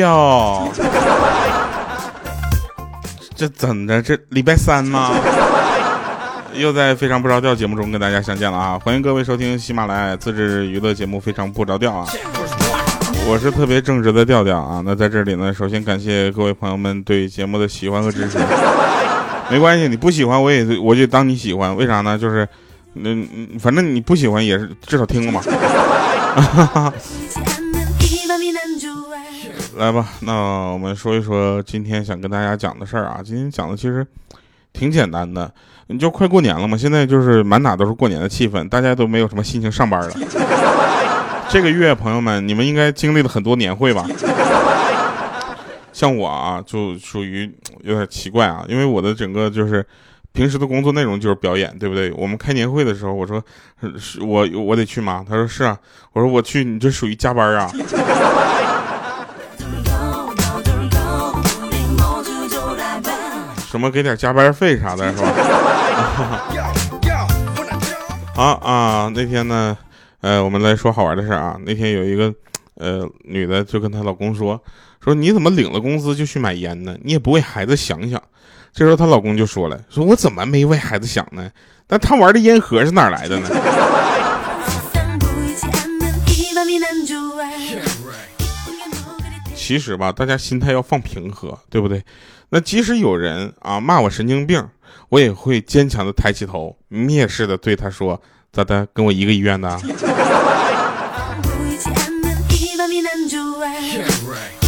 调。这怎的？这礼拜三吗？又在非常不着调节目中跟大家相见了啊！欢迎各位收听喜马拉雅自制娱乐节目《非常不着调》啊！我是特别正直的调调啊！那在这里呢，首先感谢各位朋友们对节目的喜欢和支持。没关系，你不喜欢我也我就当你喜欢，为啥呢？就是，嗯，反正你不喜欢也是至少听了嘛。来吧，那我们说一说今天想跟大家讲的事儿啊。今天讲的其实挺简单的，你就快过年了嘛，现在就是满哪都是过年的气氛，大家都没有什么心情上班了。这个月，朋友们，你们应该经历了很多年会吧？像我啊，就属于有点奇怪啊，因为我的整个就是平时的工作内容就是表演，对不对？我们开年会的时候，我说是我我得去吗？他说是啊，我说我去，你这属于加班啊。什么给点加班费啥的，是吧？啊啊！那天呢，呃，我们来说好玩的事啊。那天有一个呃女的就跟她老公说。说你怎么领了工资就去买烟呢？你也不为孩子想想。这时候她老公就说了：“说我怎么没为孩子想呢？但他玩的烟盒是哪来的呢？”其实吧，大家心态要放平和，对不对？那即使有人啊骂我神经病，我也会坚强的抬起头，蔑视的对他说：“咋的？跟我一个医院的？”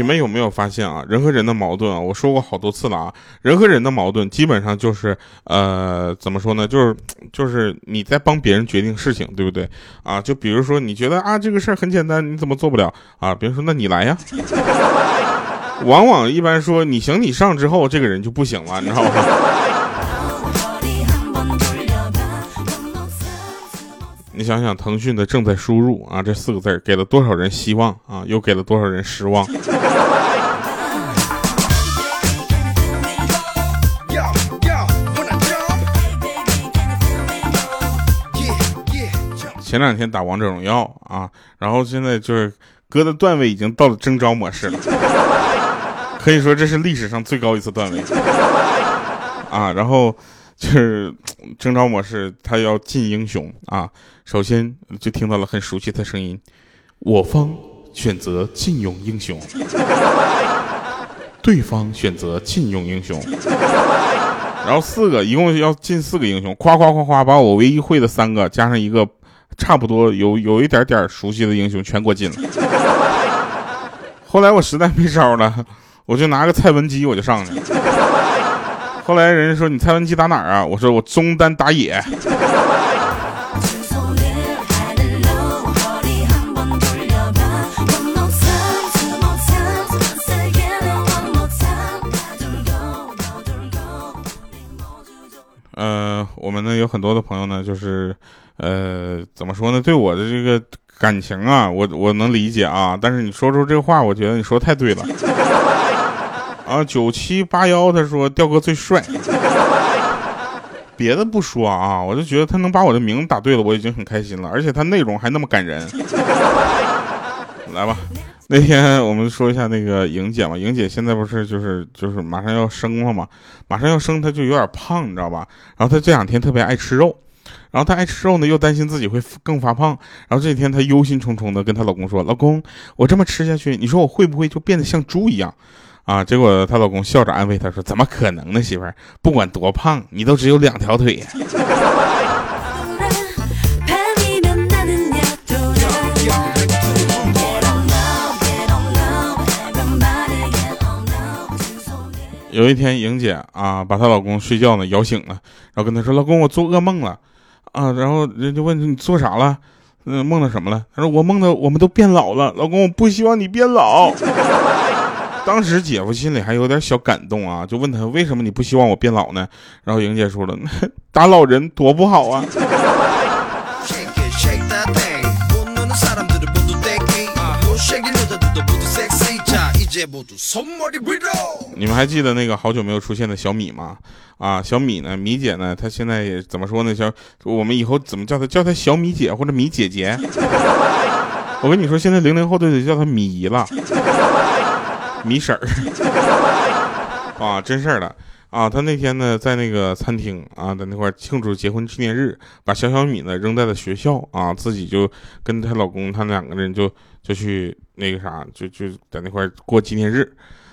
你们有没有发现啊？人和人的矛盾啊，我说过好多次了啊。人和人的矛盾基本上就是，呃，怎么说呢？就是就是你在帮别人决定事情，对不对？啊，就比如说你觉得啊这个事儿很简单，你怎么做不了啊？别人说那你来呀。往往一般说你行你上之后，这个人就不行了，你知道吗？你想想，腾讯的正在输入啊这四个字给了多少人希望啊，又给了多少人失望。前两天打王者荣耀啊，然后现在就是哥的段位已经到了征召模式了，可以说这是历史上最高一次段位啊，然后。就是 征召模式，他要进英雄啊！首先就听到了很熟悉的声音，我方选择禁用英雄，对方选择禁用英雄，然后四个，一共要进四个英雄，夸夸夸夸，把我唯一会的三个加上一个差不多有有一点点熟悉的英雄全给我进了。后来我实在没招了，我就拿个蔡文姬我就上去了。后来人家说你蔡文姬打哪儿啊？我说我中单打野。呃，我们呢有很多的朋友呢，就是呃，怎么说呢？对我的这个感情啊，我我能理解啊，但是你说出这话，我觉得你说太对了。啊，九七八幺，他说调哥最帅。别的不说啊，我就觉得他能把我的名字打对了，我已经很开心了。而且他内容还那么感人。来吧，那天我们说一下那个莹姐嘛，莹姐现在不是就是就是马上要生了嘛，马上要生，她就有点胖，你知道吧？然后她这两天特别爱吃肉，然后她爱吃肉呢，又担心自己会更发胖。然后这几天她忧心忡忡的跟她老公说：“老公，我这么吃下去，你说我会不会就变得像猪一样？”啊！结果她老公笑着安慰她说：“怎么可能呢，媳妇儿？不管多胖，你都只有两条腿 有一天，莹姐啊，把她老公睡觉呢摇醒了，然后跟他说：“老公，我做噩梦了。”啊，然后人就问你做啥了？嗯，梦到什么了？他说：“我梦到我们都变老了。”老公，我不希望你变老。当时姐夫心里还有点小感动啊，就问他为什么你不希望我变老呢？然后莹姐说了，打老人多不好啊。你们还记得那个好久没有出现的小米吗？啊，小米呢？米姐呢？她现在也怎么说呢？小我们以后怎么叫她？叫她小米姐或者米姐姐。我跟你说，现在零零后都得叫她米姨了，米婶儿啊，真事儿的啊。他那天呢，在那个餐厅啊，在那块庆祝结婚纪念日，把小小米呢扔在了学校啊，自己就跟她老公，他们两个人就就去那个啥，就就在那块过纪念日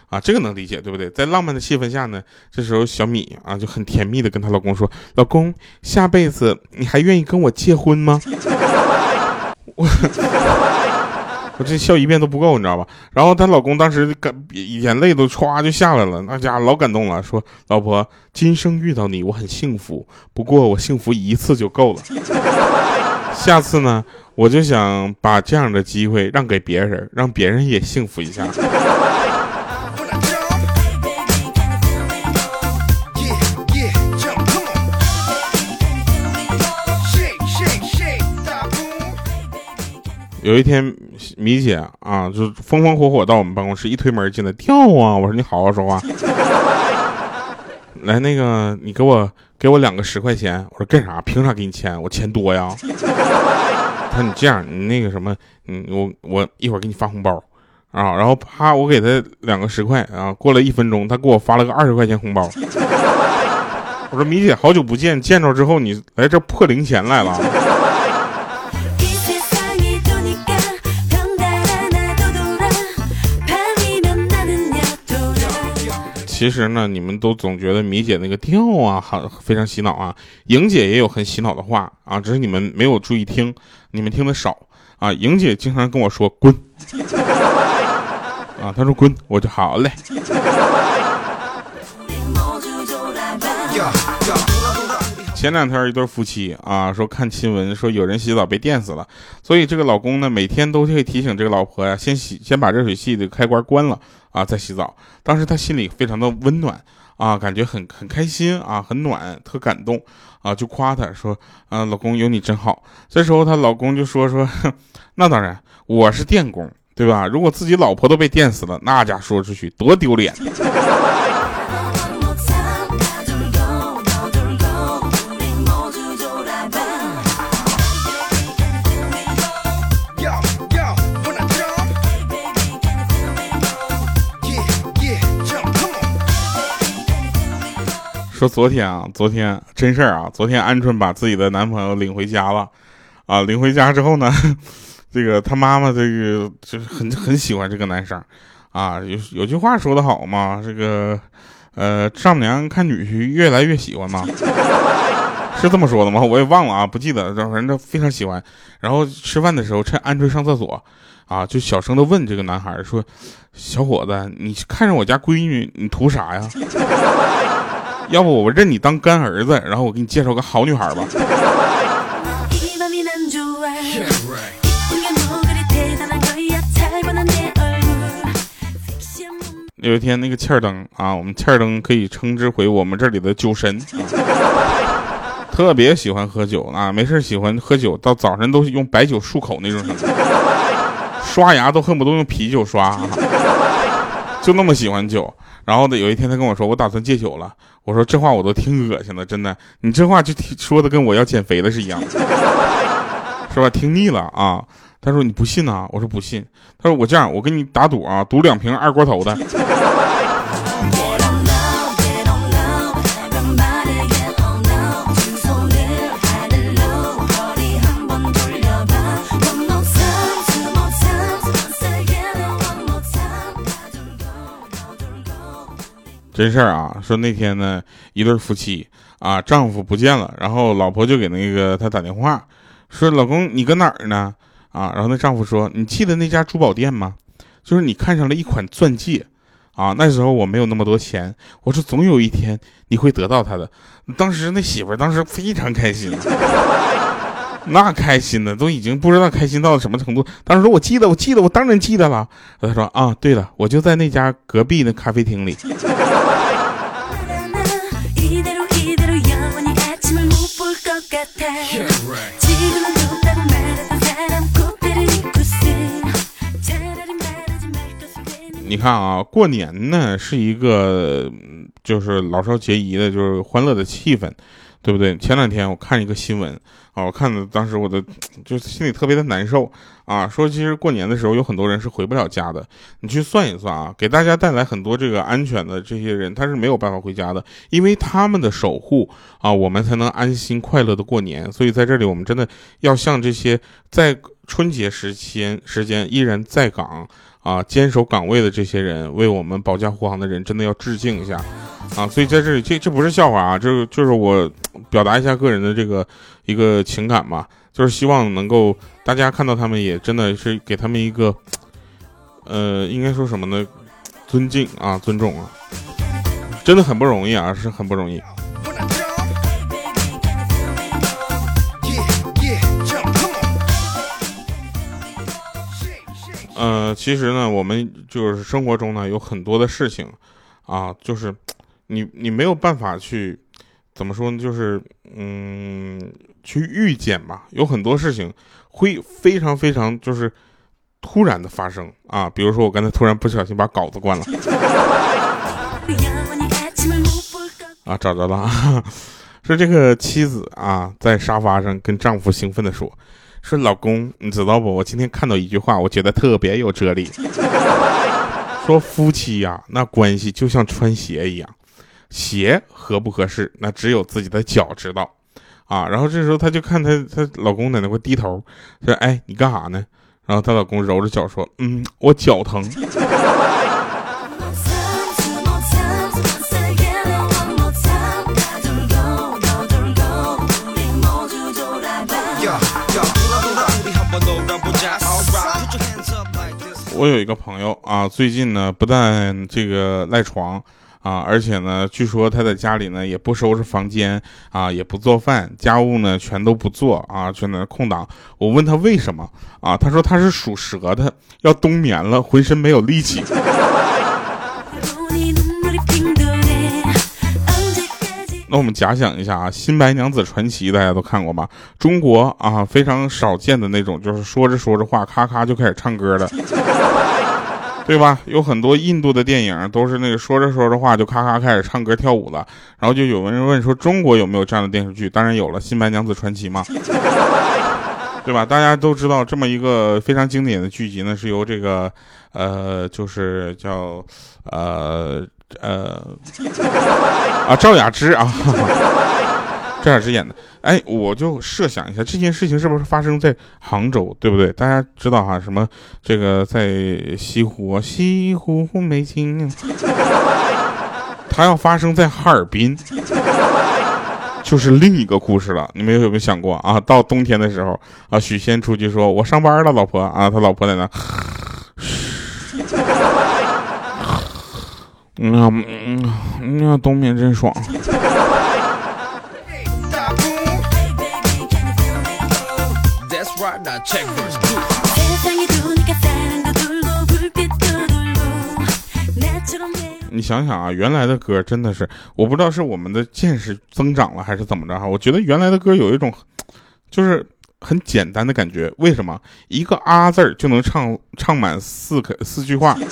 啊，这个能理解对不对？在浪漫的气氛下呢，这时候小米啊就很甜蜜的跟她老公说：“老公，下辈子你还愿意跟我结婚吗？”我 我这笑一遍都不够，你知道吧？然后她老公当时感眼泪都唰就下来了，那家伙老感动了，说：“老婆，今生遇到你我很幸福，不过我幸福一次就够了。下次呢，我就想把这样的机会让给别人，让别人也幸福一下。”有一天，米姐啊，就风风火火到我们办公室，一推门进来，跳啊！我说你好好说话，来那个，你给我给我两个十块钱。我说干啥？凭啥给你钱？我钱多呀。他说你这样，你那个什么，嗯，我我一会儿给你发红包啊。然后啪，我给他两个十块啊。过了一分钟，他给我发了个二十块钱红包。我说米姐，好久不见，见着之后你来这破零钱来了。其实呢，你们都总觉得米姐那个调啊，很非常洗脑啊。莹姐也有很洗脑的话啊，只是你们没有注意听，你们听的少啊。莹姐经常跟我说滚 啊，她说滚，我就好嘞。前两天一对夫妻啊，说看新闻说有人洗澡被电死了，所以这个老公呢每天都会提醒这个老婆呀，先洗先把热水器的开关关了啊再洗澡。当时他心里非常的温暖啊，感觉很很开心啊，很暖，特感动啊，就夸他说啊，老公有你真好。这时候她老公就说说，那当然我是电工对吧？如果自己老婆都被电死了，那家说出去多丢脸。说昨天啊，昨天真事儿啊，昨天鹌鹑把自己的男朋友领回家了，啊，领回家之后呢，这个他妈妈这个就是很很喜欢这个男生，啊，有有句话说的好嘛，这个呃丈母娘看女婿越来越喜欢嘛，是这么说的吗？我也忘了啊，不记得，反正非常喜欢。然后吃饭的时候，趁鹌鹑上厕所，啊，就小声的问这个男孩说：“小伙子，你看上我家闺女，你图啥呀？” 要不我认你当干儿子，然后我给你介绍个好女孩吧。有一天那个欠儿灯啊，我们欠儿灯可以称之为我们这里的酒神，特别喜欢喝酒啊，没事喜欢喝酒，到早晨都用白酒漱口那种，刷牙都恨不得用啤酒刷，就那么喜欢酒。然后呢，有一天他跟我说，我打算戒酒了。我说这话我都挺恶心的，真的，你这话就说的跟我要减肥的是一样的，是吧？听腻了啊。他说你不信呐？我说不信。他说我这样，我跟你打赌啊，赌两瓶二锅头的。真事儿啊，说那天呢，一对夫妻啊，丈夫不见了，然后老婆就给那个他打电话，说老公你搁哪儿呢？啊，然后那丈夫说你记得那家珠宝店吗？就是你看上了一款钻戒，啊，那时候我没有那么多钱，我说总有一天你会得到它的。当时那媳妇儿当时非常开心，那开心的都已经不知道开心到了什么程度。当时说我记得，我记得，我当然记得了。他说啊，对了，我就在那家隔壁的咖啡厅里。你看啊，过年呢是一个就是老少皆宜的，就是欢乐的气氛，对不对？前两天我看一个新闻啊，我看的当时我的 就心里特别的难受啊，说其实过年的时候有很多人是回不了家的。你去算一算啊，给大家带来很多这个安全的这些人，他是没有办法回家的，因为他们的守护啊，我们才能安心快乐的过年。所以在这里，我们真的要向这些在春节时间时间依然在岗。啊，坚守岗位的这些人，为我们保驾护航的人，真的要致敬一下啊！所以在这里，这这不是笑话啊，这就是我表达一下个人的这个一个情感嘛，就是希望能够大家看到他们，也真的是给他们一个，呃，应该说什么呢？尊敬啊，尊重啊，真的很不容易啊，是很不容易。呃，其实呢，我们就是生活中呢有很多的事情，啊，就是你你没有办法去怎么说呢？就是嗯，去预见吧。有很多事情会非常非常就是突然的发生啊。比如说我刚才突然不小心把稿子关了，啊，找着了，是这个妻子啊，在沙发上跟丈夫兴奋的说。说老公，你知道不？我今天看到一句话，我觉得特别有哲理。说夫妻呀，那关系就像穿鞋一样，鞋合不合适，那只有自己的脚知道啊。然后这时候她就看她她老公在那块低头，说：“哎，你干啥呢？”然后她老公揉着脚说：“嗯，我脚疼。” 我有一个朋友啊，最近呢不但这个赖床啊，而且呢，据说他在家里呢也不收拾房间啊，也不做饭，家务呢全都不做啊，全在那空档。我问他为什么啊，他说他是属蛇的，要冬眠了，浑身没有力气。那我们假想一下啊，《新白娘子传奇》大家都看过吧？中国啊非常少见的那种，就是说着说着话，咔咔就开始唱歌的，对吧？有很多印度的电影都是那个说着说着话就咔咔开始唱歌跳舞了。然后就有人问说，中国有没有这样的电视剧？当然有了，《新白娘子传奇》嘛，对吧？大家都知道这么一个非常经典的剧集呢，是由这个呃，就是叫呃。呃，啊，赵雅芝啊，赵雅芝演的。哎，我就设想一下，这件事情是不是发生在杭州，对不对？大家知道哈，什么这个在西湖，西湖美景。它要发生在哈尔滨，就是另一个故事了。你们有没有想过啊？到冬天的时候啊，许仙出去说：“我上班了，老婆啊。”他老婆在那。嗯嗯嗯，冬眠真爽。你想想啊，原来的歌真的是，我不知道是我们的见识增长了还是怎么着哈。我觉得原来的歌有一种，就是很简单的感觉。为什么一个啊字儿就能唱唱满四个四句话？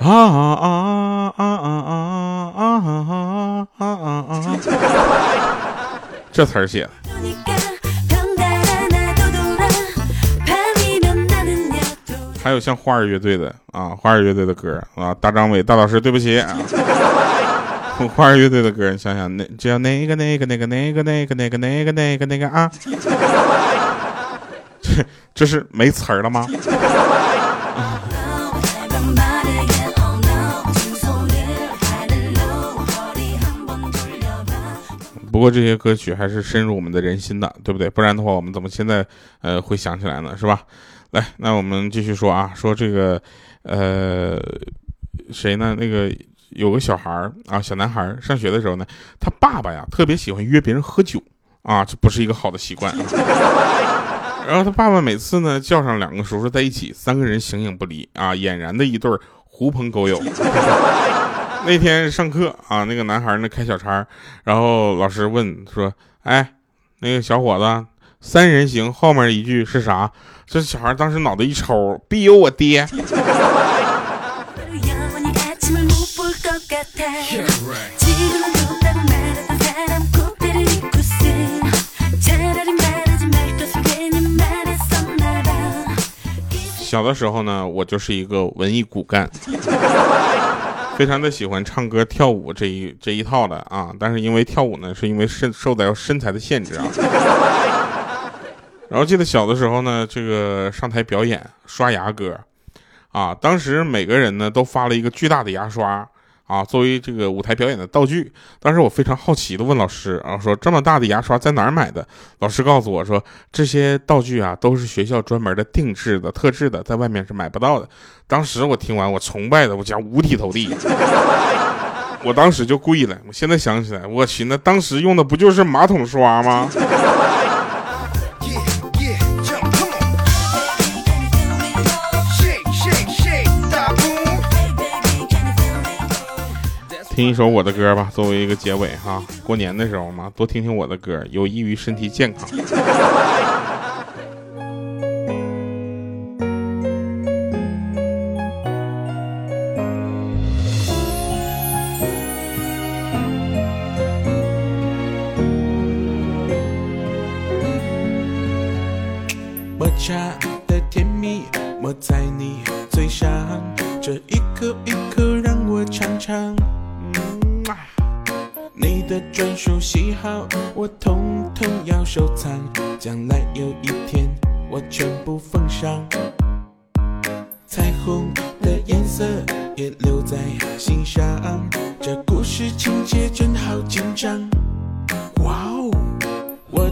啊啊啊啊啊啊啊啊啊啊！这词儿写的。还有像花儿乐队的啊，花儿乐队的歌啊，大张伟大老师，对不起。花儿乐队的歌，你想想，那叫那个那个那个那个那个那个那个那个那个啊，这 这是没词儿了吗？不过这些歌曲还是深入我们的人心的，对不对？不然的话，我们怎么现在呃会想起来呢？是吧？来，那我们继续说啊，说这个呃谁呢？那个有个小孩儿啊，小男孩儿上学的时候呢，他爸爸呀特别喜欢约别人喝酒啊，这不是一个好的习惯。然后他爸爸每次呢叫上两个叔叔在一起，三个人形影不离啊，俨然的一对狐朋狗友。那天上课啊，那个男孩呢开小差，然后老师问说：“哎，那个小伙子，三人行后面一句是啥？”这小孩当时脑袋一抽，必有我爹。小的时候呢，我就是一个文艺骨干，非常的喜欢唱歌跳舞这一这一套的啊。但是因为跳舞呢，是因为身受到身材的限制啊。然后记得小的时候呢，这个上台表演刷牙歌，啊，当时每个人呢都发了一个巨大的牙刷。啊，作为这个舞台表演的道具，当时我非常好奇的问老师，然后说这么大的牙刷在哪儿买的？老师告诉我说，这些道具啊都是学校专门的定制的、特制的，在外面是买不到的。当时我听完，我崇拜的我讲五体投地，我当时就跪了。我现在想起来，我去，那当时用的不就是马桶刷吗？听一首我的歌吧，作为一个结尾哈。过年的时候嘛，多听听我的歌，有益于身体健康。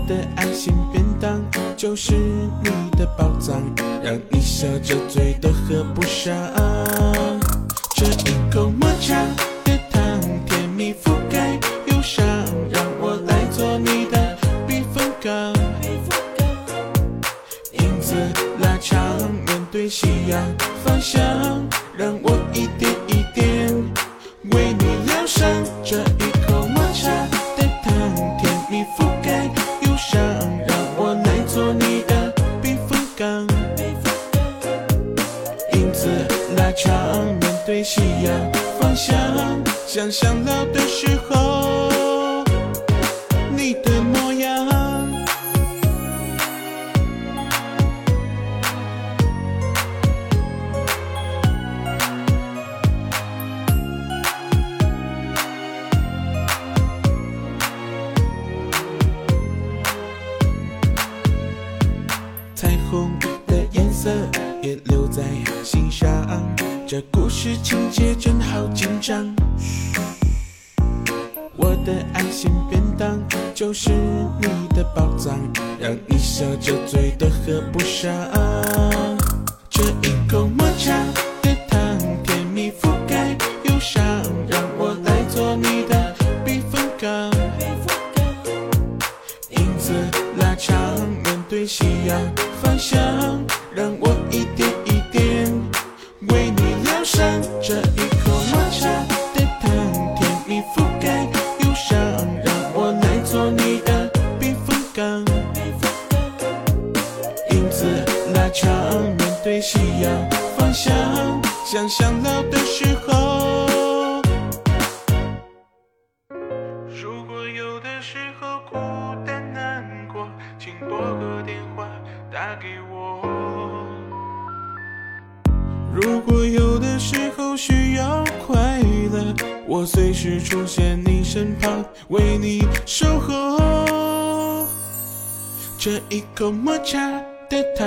的爱心便当就是你的宝藏，让你笑着嘴都合不上。这一口抹茶的糖甜蜜覆盖忧伤，让我来做你的避风港。影子拉长，面对夕阳方向，让我一点。子拉长，面对夕阳方向，想想老的时候事情节真好紧张，我的爱心便当就是你的宝藏，让你笑着嘴都合不上。这一口抹茶想，想想老的时候。如果有的时候孤单难过，请拨个电话打给我。如果有的时候需要快乐，我随时出现你身旁，为你守候。这一口抹茶的糖，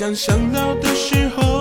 想想到的时候。